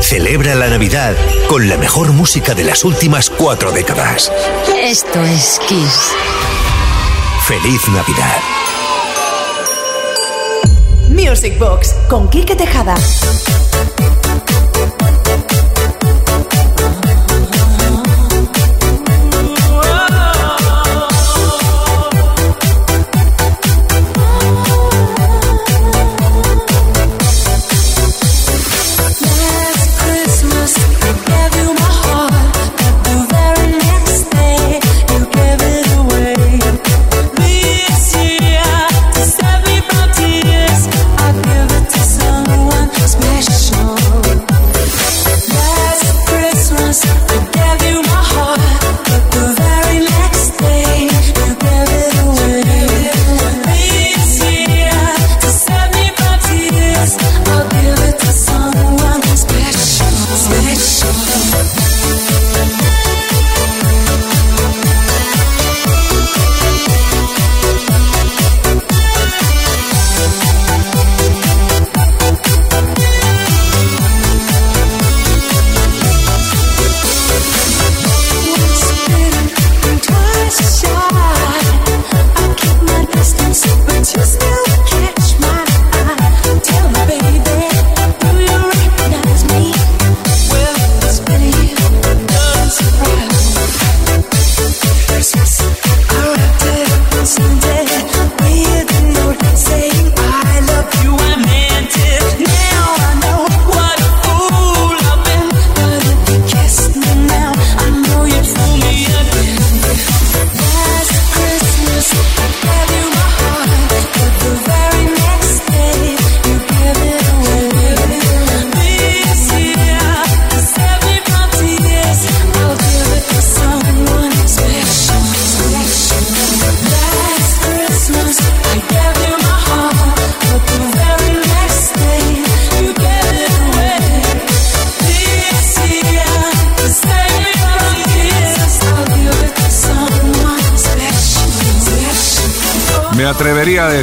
celebra la Navidad con la mejor música de las últimas cuatro décadas. Esto es Kiss. Feliz Navidad. Music Box con Quique Tejada.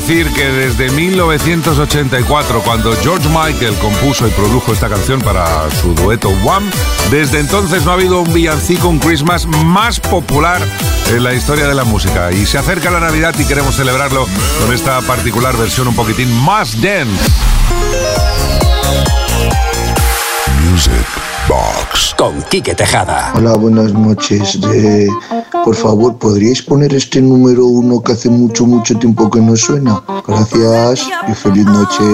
Decir que desde 1984, cuando George Michael compuso y produjo esta canción para su dueto One, desde entonces no ha habido un villancico, un Christmas más popular en la historia de la música. Y se acerca la Navidad y queremos celebrarlo con esta particular versión un poquitín más dance. Music Box con Quique Tejada. Hola, buenas noches. Por favor, ¿podríais poner este número uno que hace mucho, mucho tiempo que no suena? Gracias y feliz noche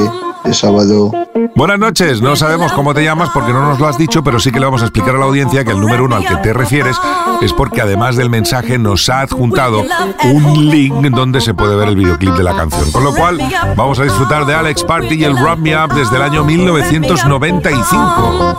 de sábado. Buenas noches, no sabemos cómo te llamas porque no nos lo has dicho, pero sí que le vamos a explicar a la audiencia que el número uno al que te refieres es porque además del mensaje nos ha adjuntado un link donde se puede ver el videoclip de la canción. Con lo cual, vamos a disfrutar de Alex Party y el Wrap Me Up desde el año 1995.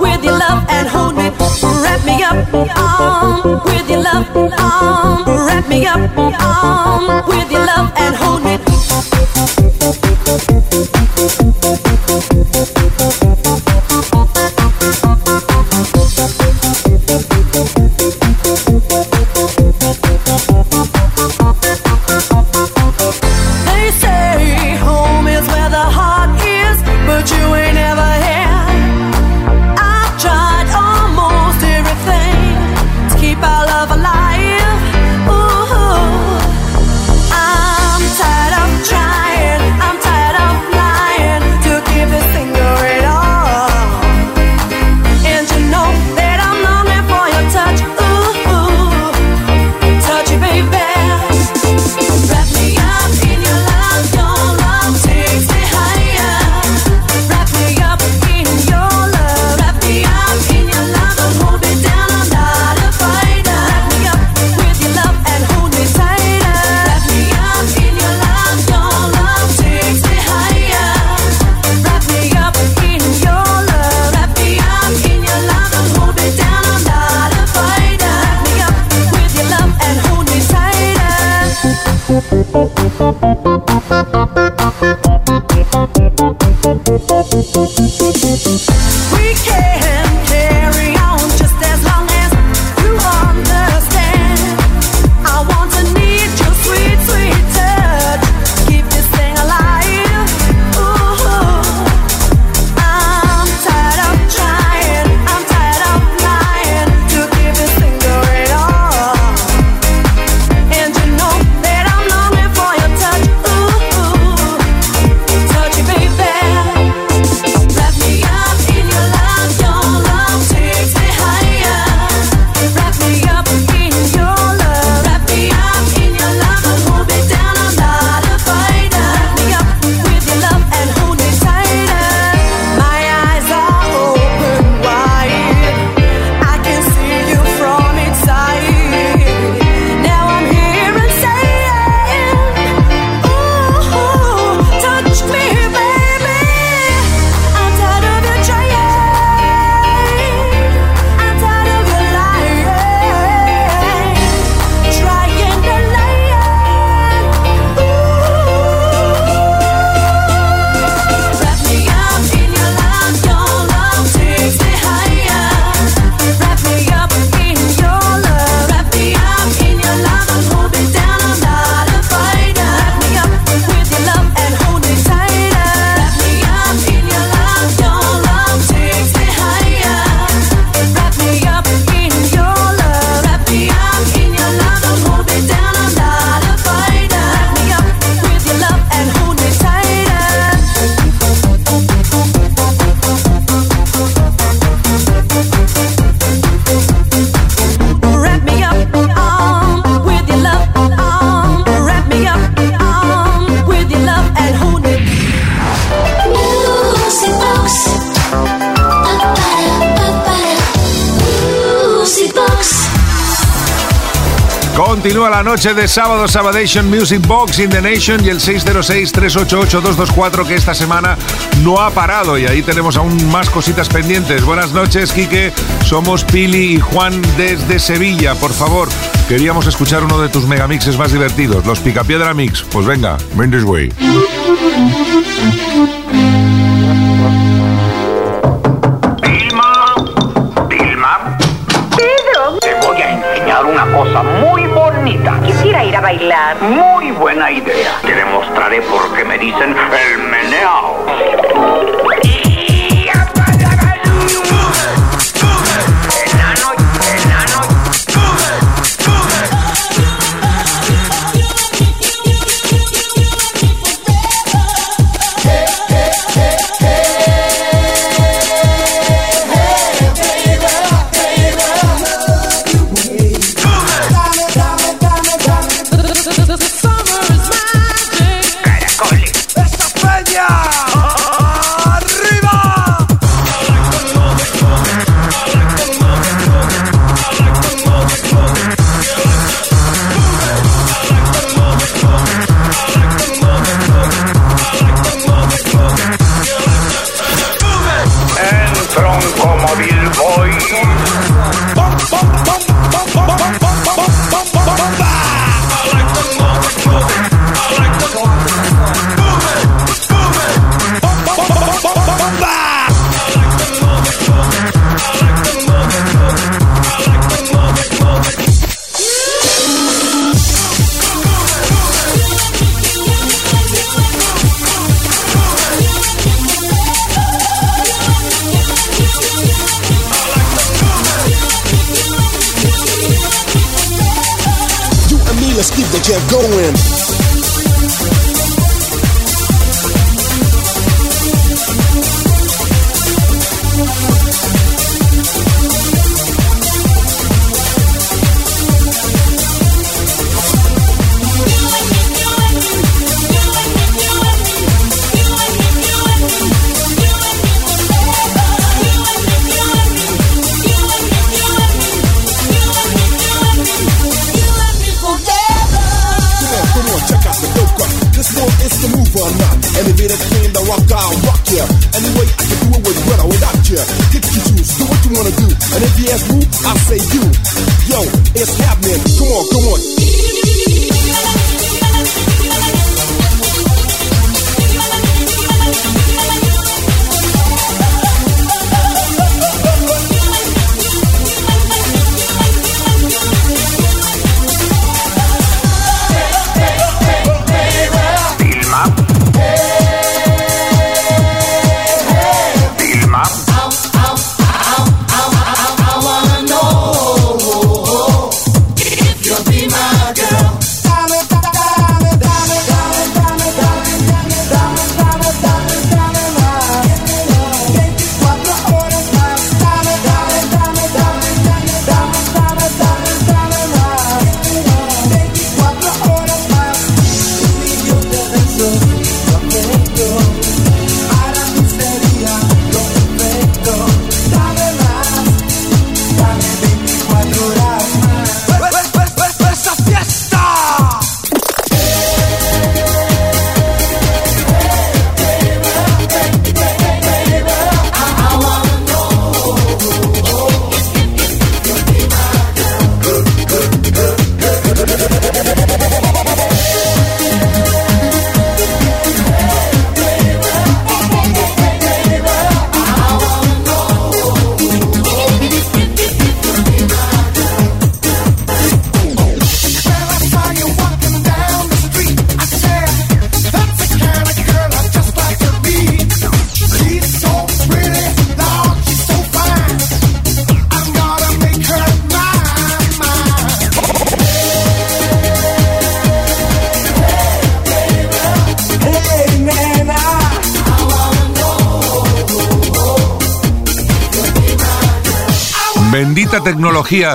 Continúa la noche de sábado Sabadation Music Box in the Nation y el 606-388-224 que esta semana no ha parado y ahí tenemos aún más cositas pendientes. Buenas noches, Quique. Somos Pili y Juan desde Sevilla. Por favor, queríamos escuchar uno de tus megamixes más divertidos, los Picapiedra Mix. Pues venga, Mendes Way. Muy buena idea. Te demostraré por qué me dicen el meneo.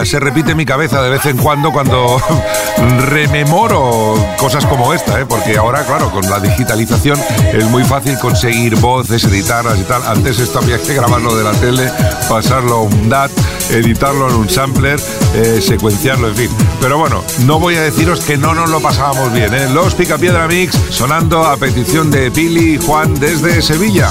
se repite mi cabeza de vez en cuando cuando rememoro cosas como esta, ¿eh? porque ahora, claro, con la digitalización es muy fácil conseguir voces, editarlas y tal. Antes esto había que grabarlo de la tele, pasarlo a un DAT, editarlo en un sampler, eh, secuenciarlo, en fin. Pero bueno, no voy a deciros que no nos lo pasábamos bien. ¿eh? Los Picapiedra Mix sonando a petición de Pili y Juan desde Sevilla.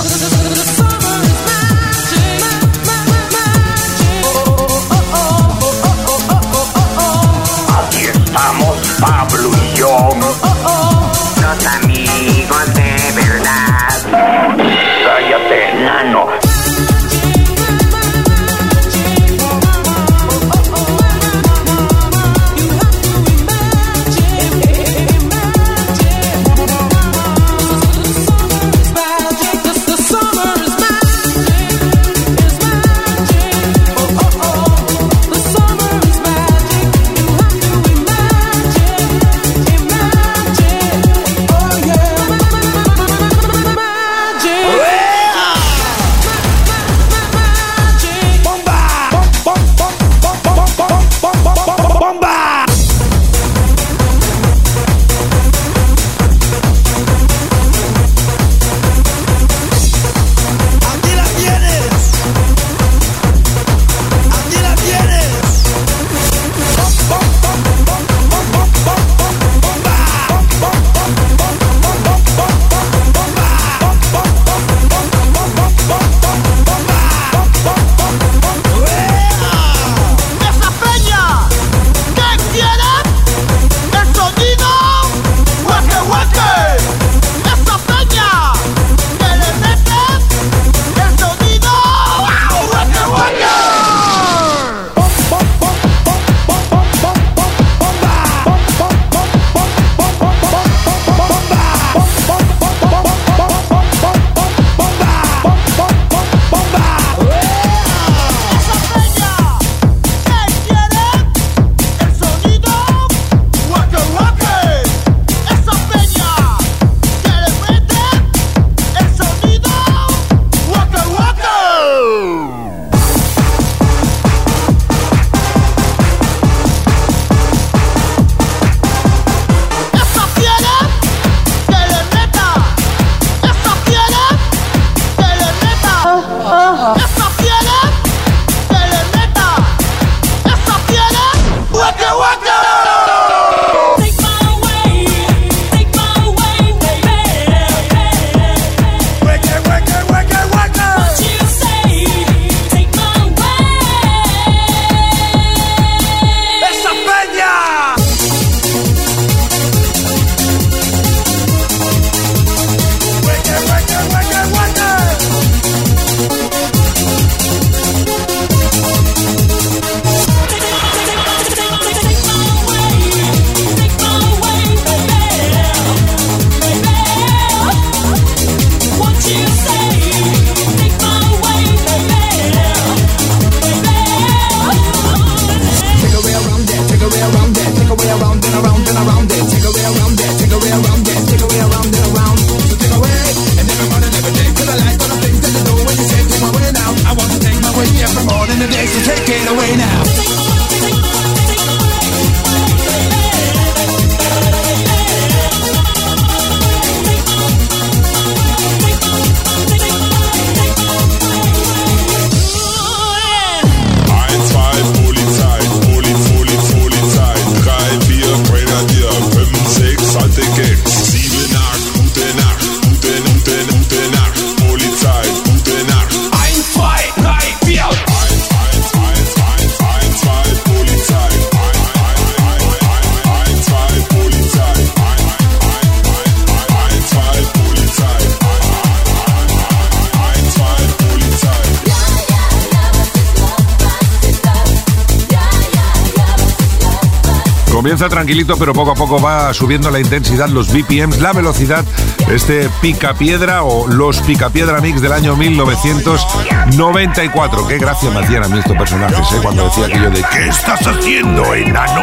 tranquilito, pero poco a poco va subiendo la intensidad, los BPMs, la velocidad. Este picapiedra o los picapiedra mix del año 1994. Qué gracia me hacían a mí estos personajes, ¿eh? cuando decía aquello de ¿qué estás haciendo, enano?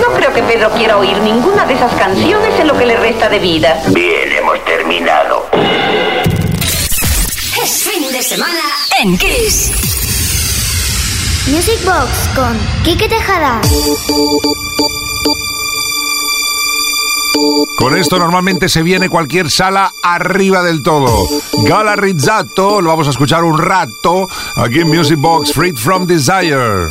No creo que Pedro quiera oír ninguna de esas canciones en lo que le resta de vida. Bien, hemos terminado. Es fin de semana en Kiss. Music Box con Quique Tejada. Con esto normalmente se viene cualquier sala arriba del todo. Gala Rizzato, lo vamos a escuchar un rato aquí Music Box Freed from Desire.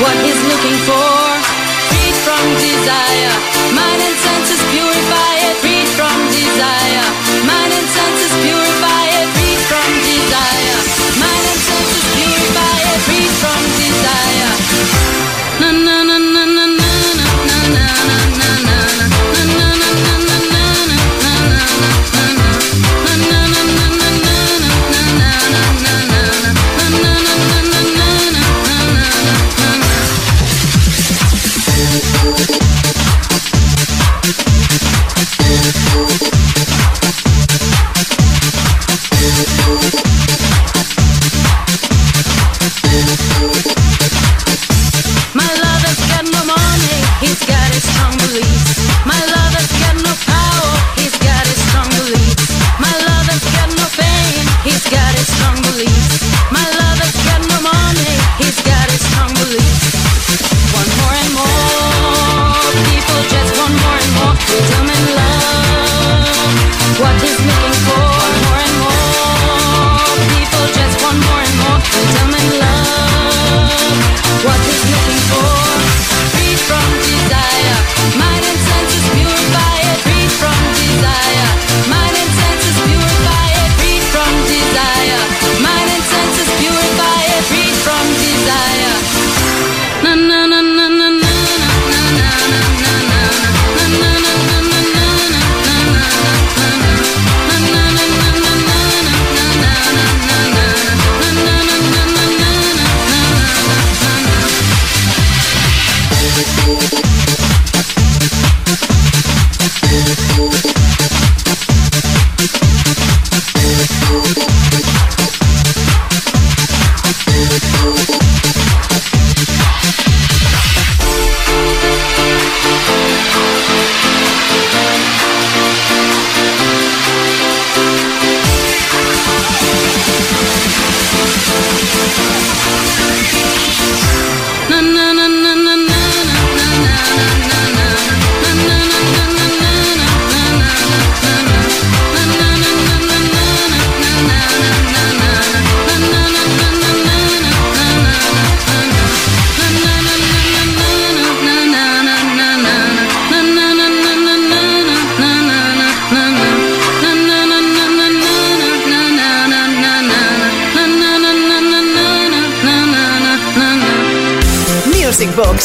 What he's looking for, freed from desire,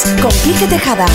Con Quique Tejada.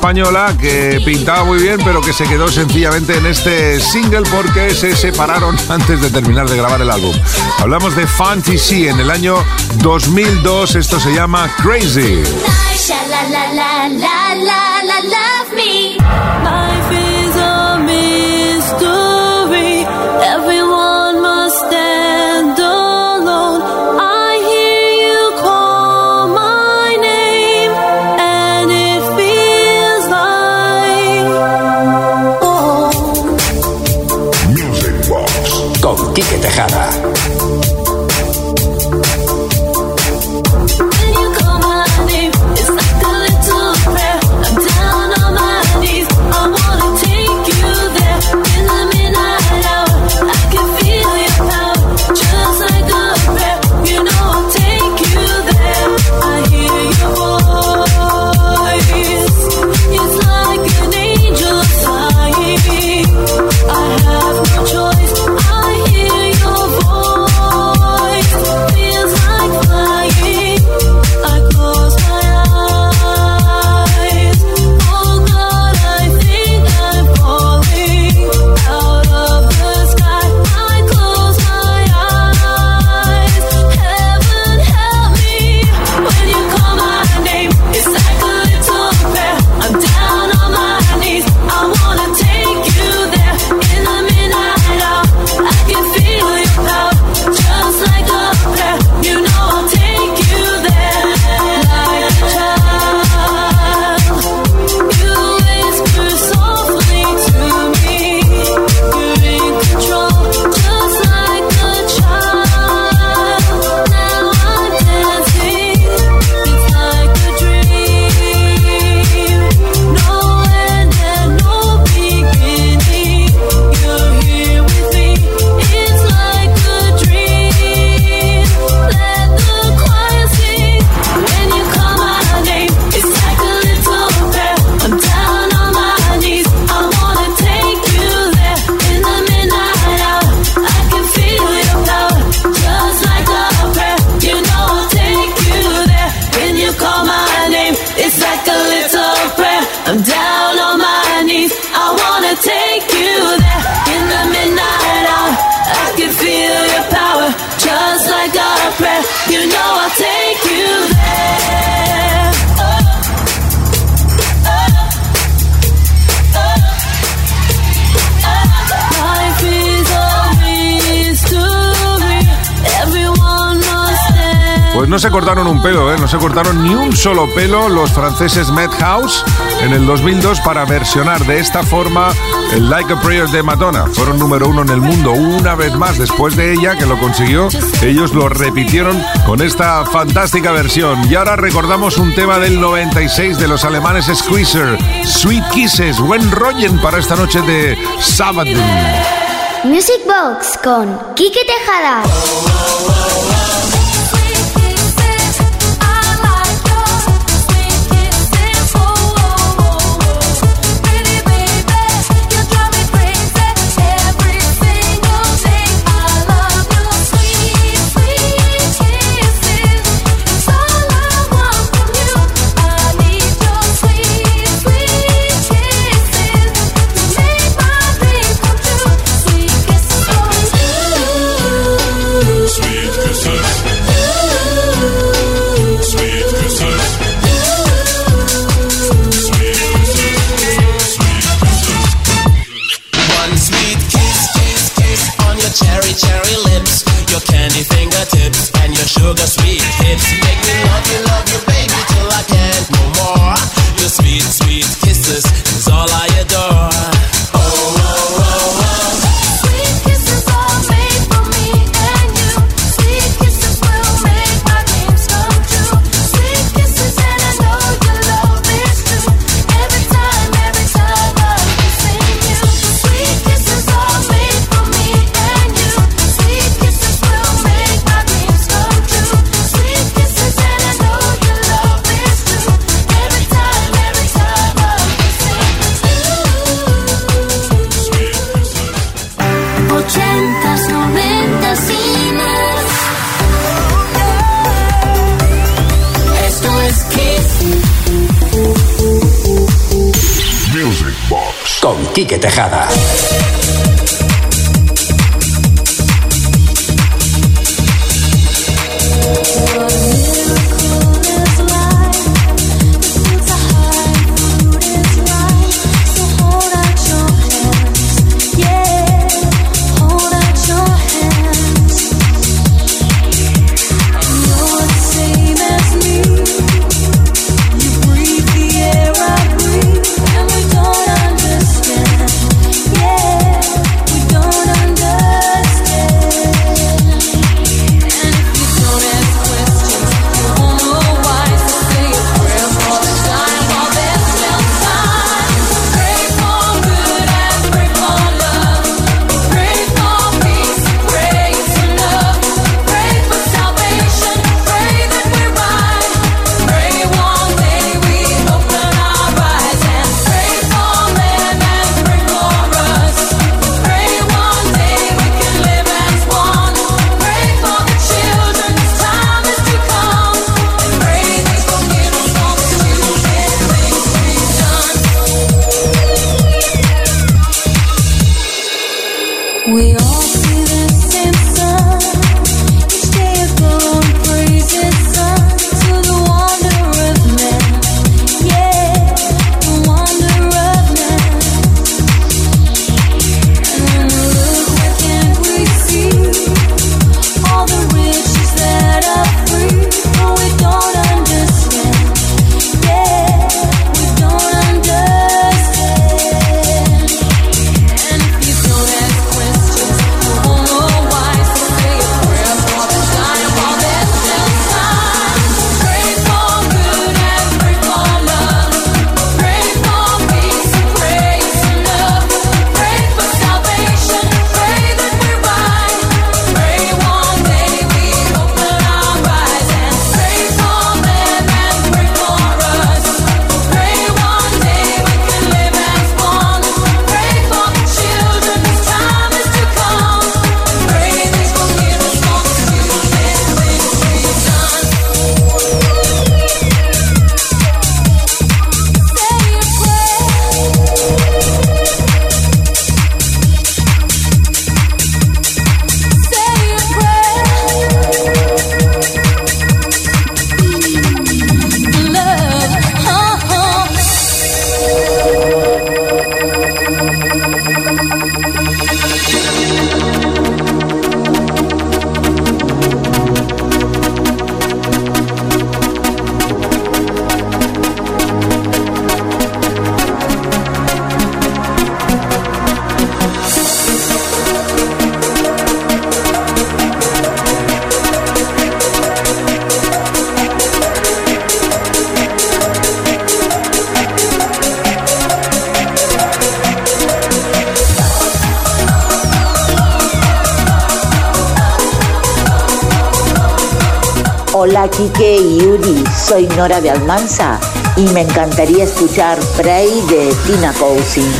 española que pintaba muy bien, pero que se quedó sencillamente en este single porque se separaron antes de terminar de grabar el álbum. Hablamos de Fantasy en el año 2002, esto se llama Crazy. pelo, ¿eh? no se cortaron ni un solo pelo los franceses Madhouse en el 2002 para versionar de esta forma el Like a Prayer de Madonna. Fueron número uno en el mundo una vez más después de ella que lo consiguió. Ellos lo repitieron con esta fantástica versión. Y ahora recordamos un tema del 96 de los alemanes Squeezer, Sweet Kisses, buen rollen para esta noche de sábado. Music Box con Quique Tejada. Quique Tejada. Hola Quique y Uri, soy Nora de Almanza y me encantaría escuchar Pray de Tina Cousin.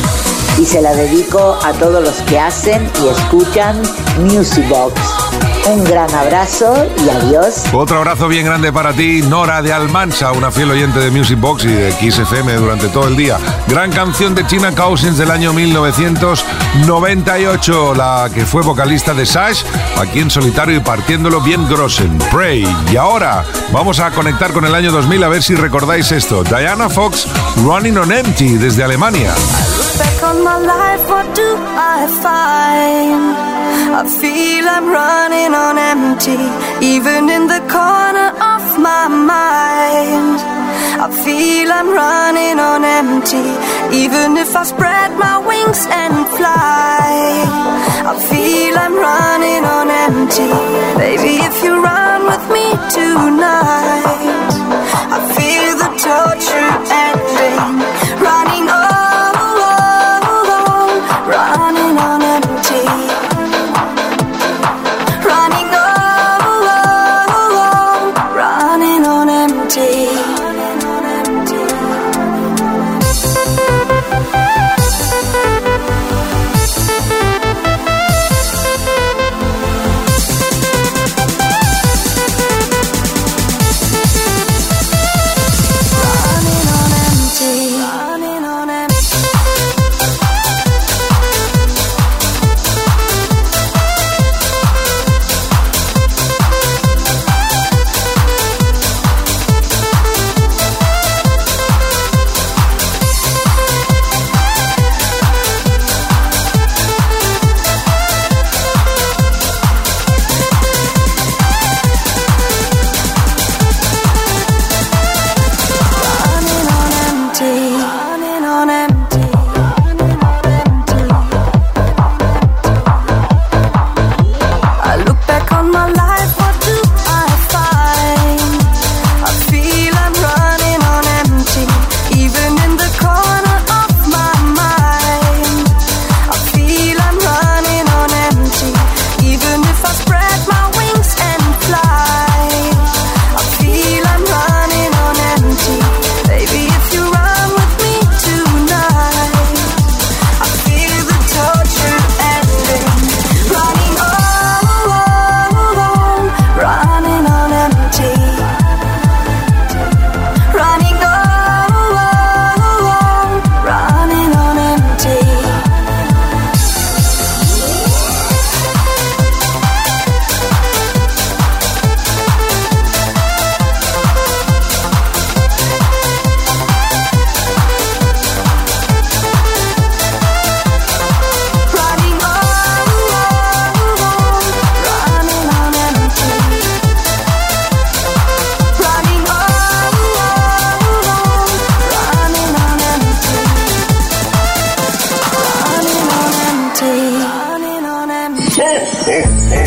Y se la dedico a todos los que hacen y escuchan Music Box. Un gran abrazo y adiós. Otro abrazo bien grande para ti, Nora de Almansa, una fiel oyente de Music Box y de XFM durante todo el día. Gran canción de China Cousins del año 1998, la que fue vocalista de Sash, aquí en solitario y partiéndolo bien grossen. Pray. Y ahora vamos a conectar con el año 2000 a ver si recordáis esto. Diana Fox, Running on Empty, desde Alemania. On my life, what do I find? I feel I'm running on empty, even in the corner of my mind. I feel I'm running on empty, even if I spread my wings and fly. I feel I'm running on empty, baby. If you run with me tonight, I feel the torture ending, running all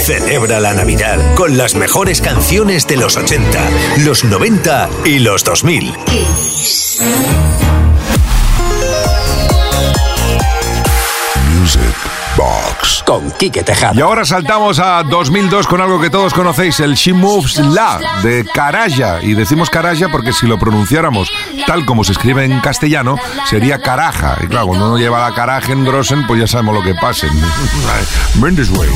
Celebra la Navidad con las mejores canciones de los 80, los 90 y los 2000. Music Box con Quique Tejada. Y ahora saltamos a 2002 con algo que todos conocéis, el She Moves La de Caraya. Y decimos Caraya porque si lo pronunciáramos tal como se escribe en castellano, sería Caraja. Y claro, cuando uno lleva la caraja en Grossen, pues ya sabemos lo que pasa. Mendes Way.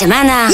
你什么呢？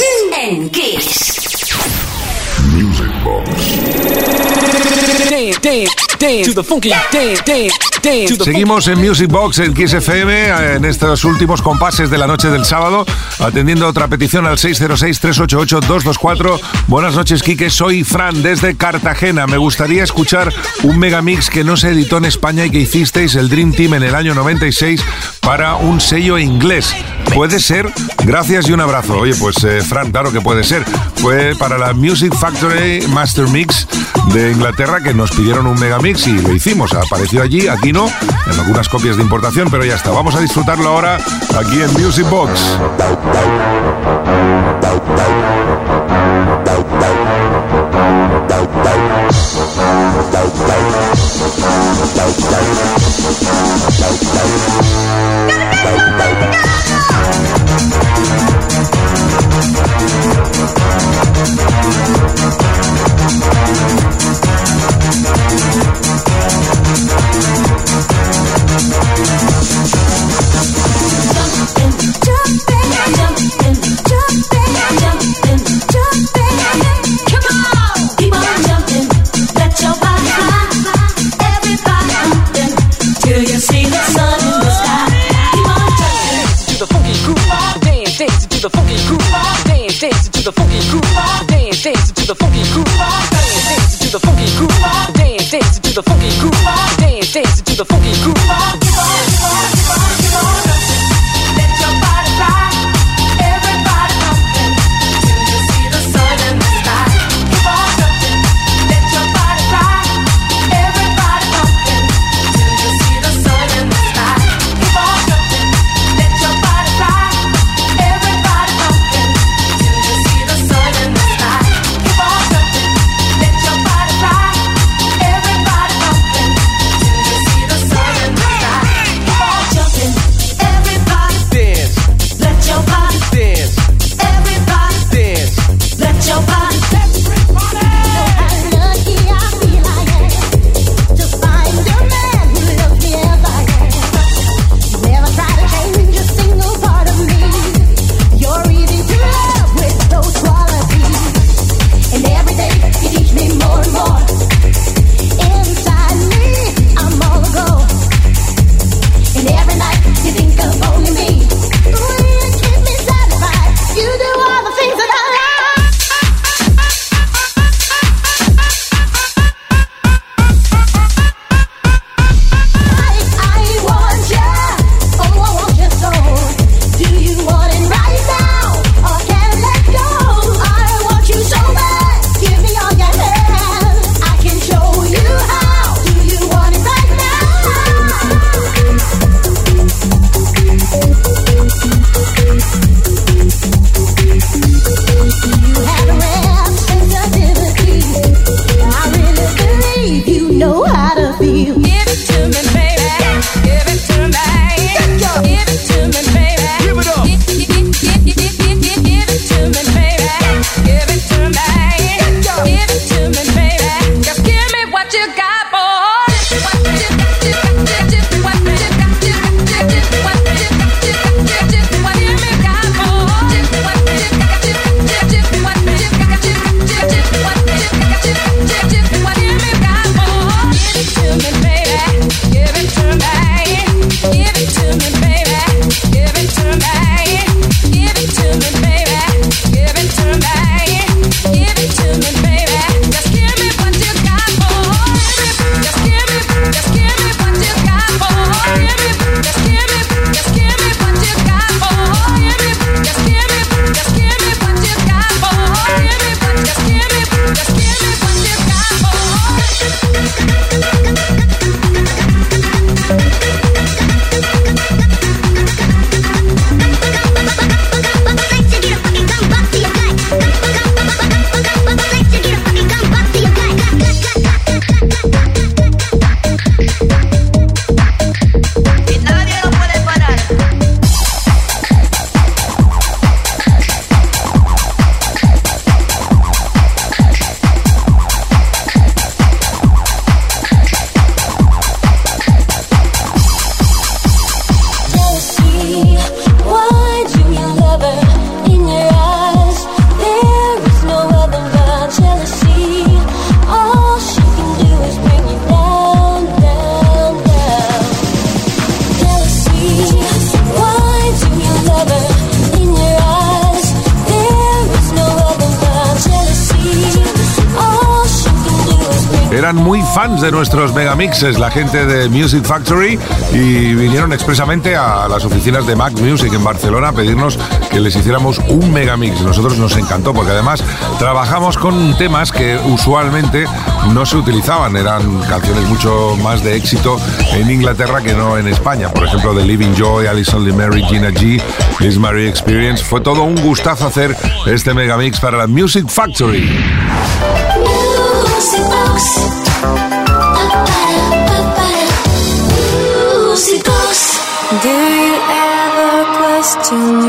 Seguimos en Music Box en Kiss FM en estos últimos compases de la noche del sábado, atendiendo otra petición al 606-388-224. Buenas noches, Quique. Soy Fran desde Cartagena. Me gustaría escuchar un megamix que no se editó en España y que hicisteis el Dream Team en el año 96 para un sello inglés. ¿Puede ser? Gracias y un abrazo. Oye, pues eh, Fran, claro que puede ser. Fue para la Music Factory Master Mix de Inglaterra que nos pidieron un megamix lo hicimos. Apareció allí, aquí no, en algunas copias de importación, pero ya está. Vamos a disfrutarlo ahora aquí en Music Box. Megamixes, la gente de Music Factory, y vinieron expresamente a las oficinas de Mac Music en Barcelona a pedirnos que les hiciéramos un megamix. Nosotros nos encantó porque además trabajamos con temas que usualmente no se utilizaban, eran canciones mucho más de éxito en Inglaterra que no en España. Por ejemplo, The Living Joy, Alison Lee Mary, Gina G, Liz Marie Experience. Fue todo un gustazo hacer este megamix para la Music Factory. тени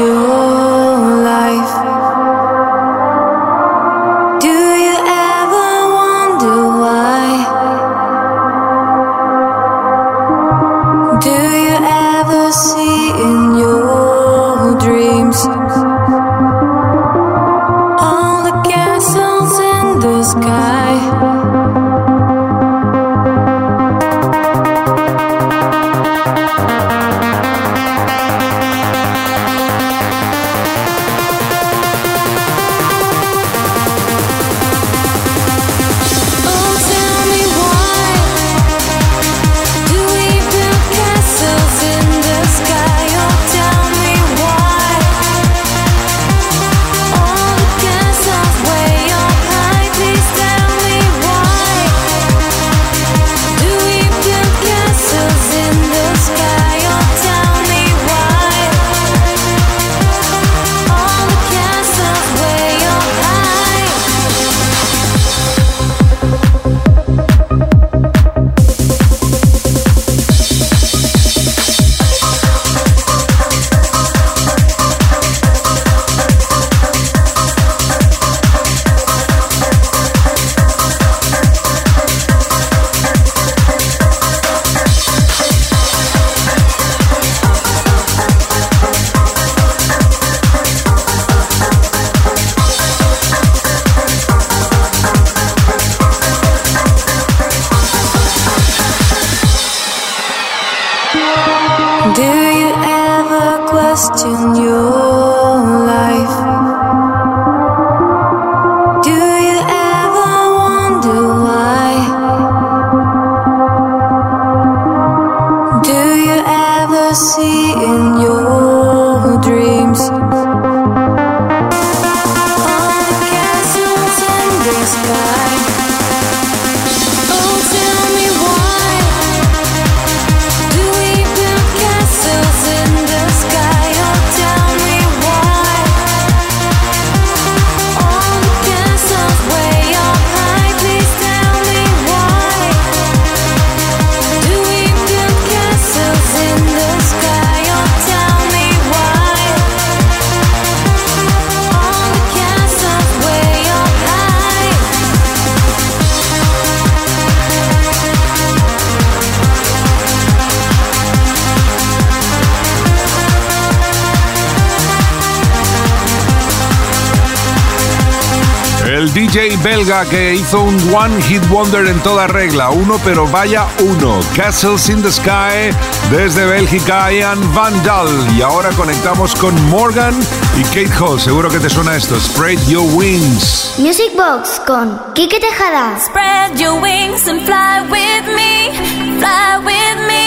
DJ belga que hizo un One Hit Wonder en toda regla. Uno, pero vaya uno. Castles in the Sky desde Bélgica, Ian Van Dal. Y ahora conectamos con Morgan y Kate Hall. Seguro que te suena esto. Spread Your Wings. Music Box con Quique Tejada. Spread your wings and fly with me, fly with me.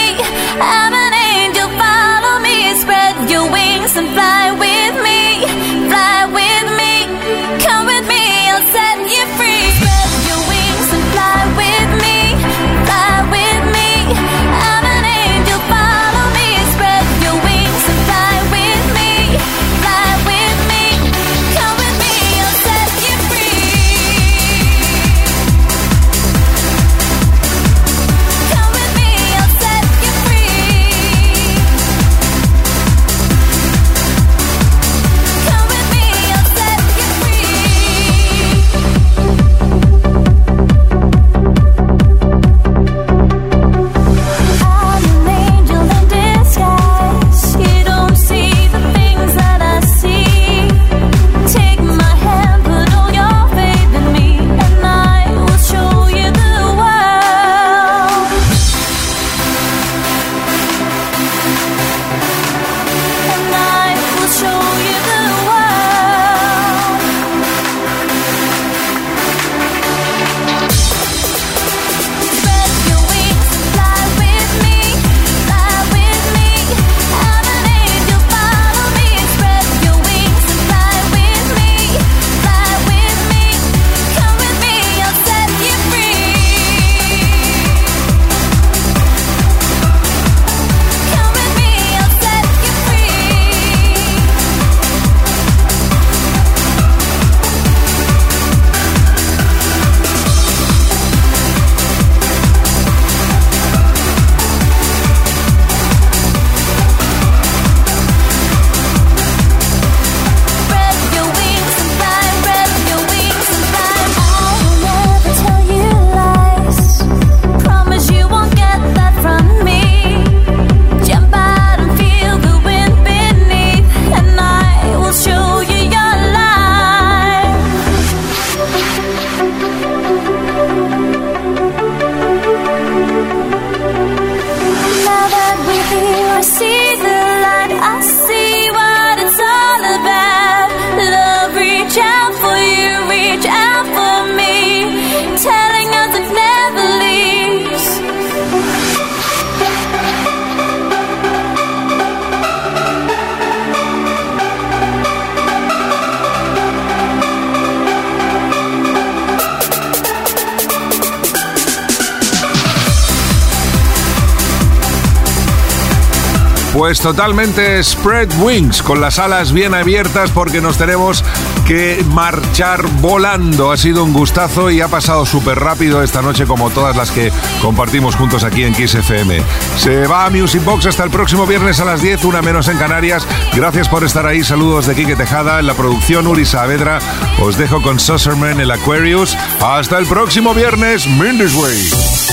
Totalmente spread wings, con las alas bien abiertas porque nos tenemos que marchar volando. Ha sido un gustazo y ha pasado súper rápido esta noche como todas las que compartimos juntos aquí en Kiss FM. Se va a Music Box hasta el próximo viernes a las 10, una menos en Canarias. Gracias por estar ahí. Saludos de Quique Tejada en la producción Uri Saavedra. Os dejo con Saucerman, el Aquarius. Hasta el próximo viernes, Minders Way.